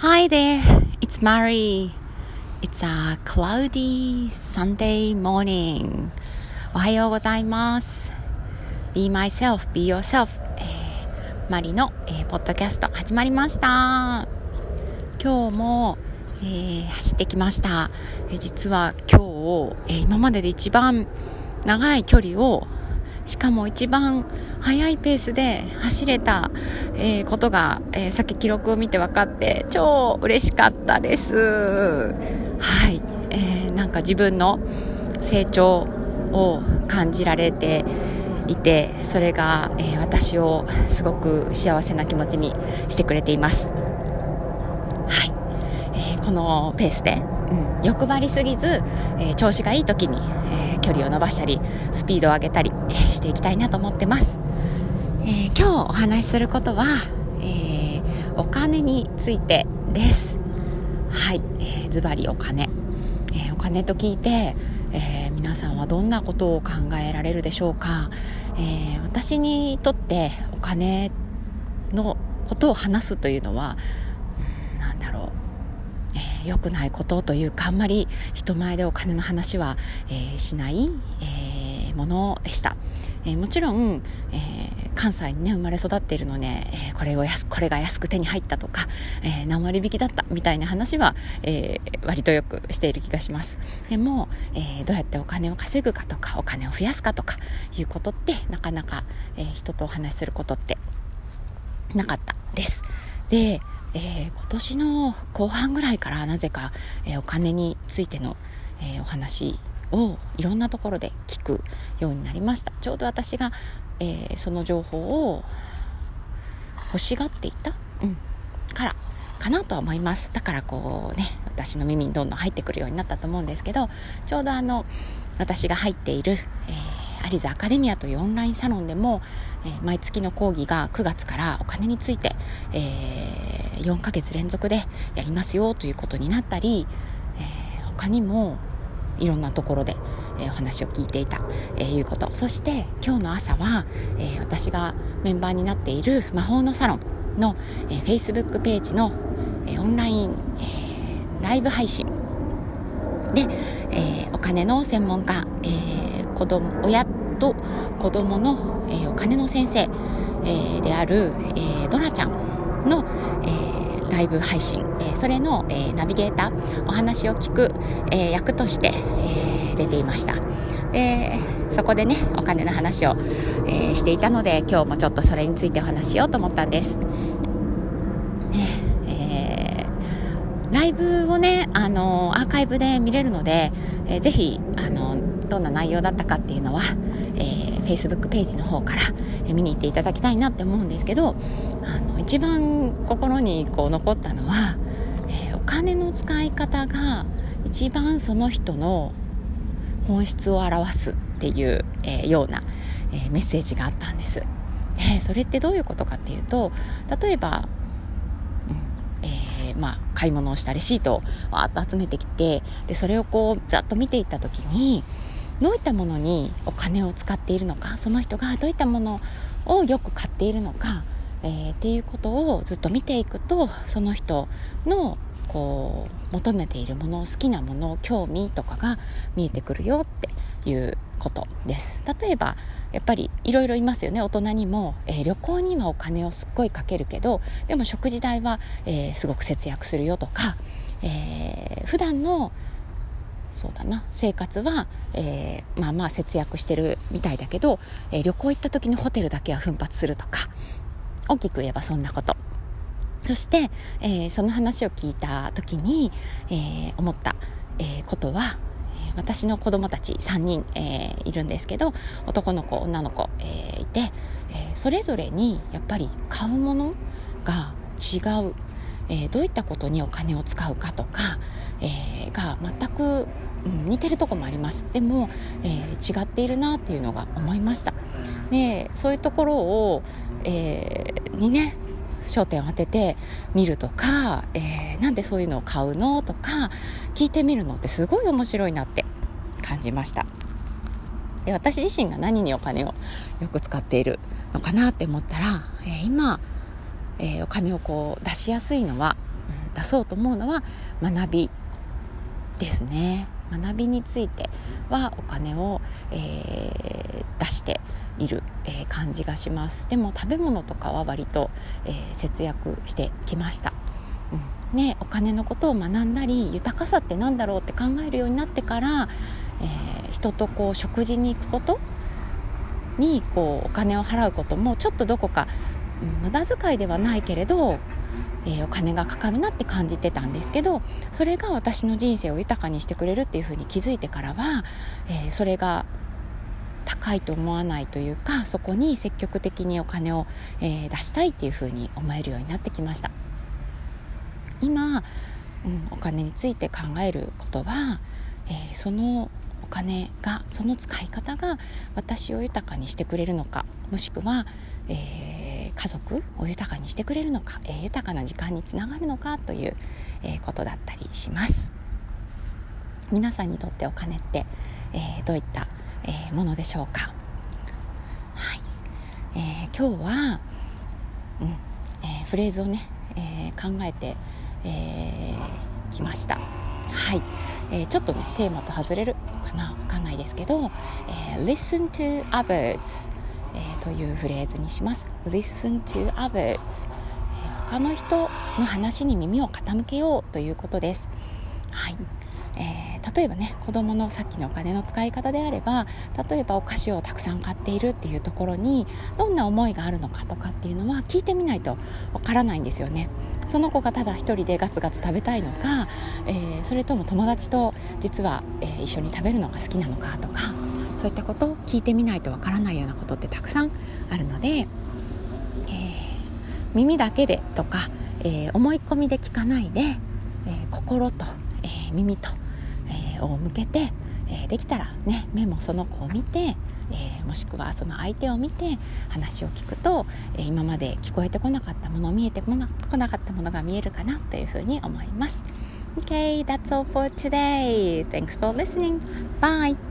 Hi there, it's Mari. It's a cloudy Sunday morning. おはようございます。Be myself, be yourself. えーマリの、えーポッドキャスト始まりました。今日も、えー走ってきました。えー実は今日、えー今までで一番長い距離をしかも一番速いペースで走れた、えーことが、えーさっき記録を見て分かって超嬉しかったです。はい、えーなんか自分の成長を感じられていてそれが、えー私をすごく幸せな気持ちにしてくれています。はい、えーこのペースで、うん、欲張りすぎず、えー調子がいい時に、えー距離を伸ばしたりスピードを上げたり、えーしていきたいなと思ってます、えー今日お話しすることは、えーお金についてです。はい、えーズバリお金、えーお金と聞いて、えー皆さんはどんなことを考えられるでしょうか、えー私にとってお金のことを話すというのは、えー良くないことというかあんまり人前でお金の話は、えーしない、えーものでした、えーもちろん、えー関西にね生まれ育っているので、えーこれを安これが安く手に入ったとか、えー何割引きだったみたいな話は、えー割とよくしている気がします。でも、えーどうやってお金を稼ぐかとかお金を増やすかとかいうことってなかなか、えー人とお話しすることってなかったです。で、えー今年の後半ぐらいからなぜか、えーお金についての、えーお話をいろんなところで聞くようになりました。ちょうど私が、えーその情報を欲しがっていた、うん、からかなとは思います。だからこうね私の耳にどんどん入ってくるようになったと思うんですけどちょうどあの私が入っている、えーアリザアカデミアというオンラインサロンでも、えー毎月の講義が9月からお金について、えー4ヶ月連続でやりますよということになったり、えー他にもいろんなところで、えーお話を聞いていた、えーいうこと。そして今日の朝は、えー私がメンバーになっている魔法のサロンの、えー Facebook ページの、えーオンライン、えーライブ配信で、えーお金の専門家、えー子供親と子供の、えーお金の先生、えーである、えードラちゃんの、えライブ配信、えそれの、えナビゲーターお話を聞く、え役として、え出ていました。でそこでねお金の話を、えしていたので今日もちょっとそれについてお話しようと思ったんです。ねえーライブをね、あのアーカイブで見れるので、えーぜひ、あのどんな内容だったかっていうのは、えー Facebook ページの方から、見に行っていただきたいなって思うんですけどあの一番心にこう残ったのは、えーお金の使い方が一番その人の本質を表すっていう、えーような、えーメッセージがあったんです。でそれってどういうことかっていうと例えばえーまあ、買い物をしたレシートをわーっと集めてきてでそれをこうざっと見ていった時にどういったものにお金を使っているのかその人がどういったものをよく買っているのか、えーっていうことをずっと見ていくとその人のこう求めているもの好きなもの興味とかが見えてくるよっていうことです。例えばやっぱりいろいろいますよね大人にも、えー旅行にはお金をすっごいかけるけどでも食事代は、えーすごく節約するよとか、えー普段のそうだな生活は、えーまあまあ節約してるみたいだけど、えー旅行行った時にホテルだけは奮発するとか大きく言えばそんなこと。そして、えーその話を聞いた時に、えー思った、えーことは私の子供たち3人、えいるんですけど男の子女の子、えいて、えそれぞれにやっぱり買うものが違う、えどういったことにお金を使うかとか、えが全く、うん似てるとこもあります。でも、えー違っているなっていうのが思いました。でそういうところを、えーにね焦点を当てて見るとか、えーなんでそういうのを買うのとか聞いてみるのってすごい面白いなって感じました。で私自身が何にお金をよく使っているのかなって思ったら、えー今、えーお金をこう出しやすいのは、うん出そうと思うのは学びですね。学びについてはお金を、えー、出している、えー、感じがします。でも食べ物とかは割と、えー、節約してきました、うん。ね、お金のことを学んだり豊かさって何だろうって考えるようになってから、え人とこう食事に行くことにこうお金を払うこともちょっとどこか、うん、無駄遣いではないけれどえー、お金がかかるなって感じてたんですけどそれが私の人生を豊かにしてくれるっていうふうに気づいてからは、えー、それが高いと思わないというかそこに積極的にお金を、えー、出したいっていうふうに思えるようになってきました。今、うん、お金について考えることは、えそのお金がその使い方が私を豊かにしてくれるのかもしくは、えー家族を豊かにしてくれるのか、えー、豊かな時間につながるのかという、えー、ことだったりします。皆さんにとってお金って、えー、どういった、えものでしょうか？はい、え今日は、うんえフレーズをね、え考えてき、えー、ました。はい、えー、ちょっとねテーマと外れるかなわかんないですけど、えー、Listen to others えー、というフレーズにします。Listen to others、えー、他の人の話に耳を傾けようということです。はい。えー、例えばね子供のさっきのお金の使い方であれば例えばお菓子をたくさん買っているっていうところにどんな思いがあるのかとかっていうのは聞いてみないとわからないんですよね。その子がただ一人でガツガツ食べたいのか、えー、それとも友達と実は、えー、一緒に食べるのが好きなのかとかそういったことを聞いてみないとわからないようなことってたくさんあるので、えー、耳だけでとか、えー、思い込みで聞かないで、えー、心と、え耳と、えを向けて、えできたらね目もその子を見て、えもしくはその相手を見て話を聞くと、え今まで聞こえてこなかったもの見えてこなかったものが見えるかなというふうに思います。Okay, that's all for today. Thanks for listening. Bye.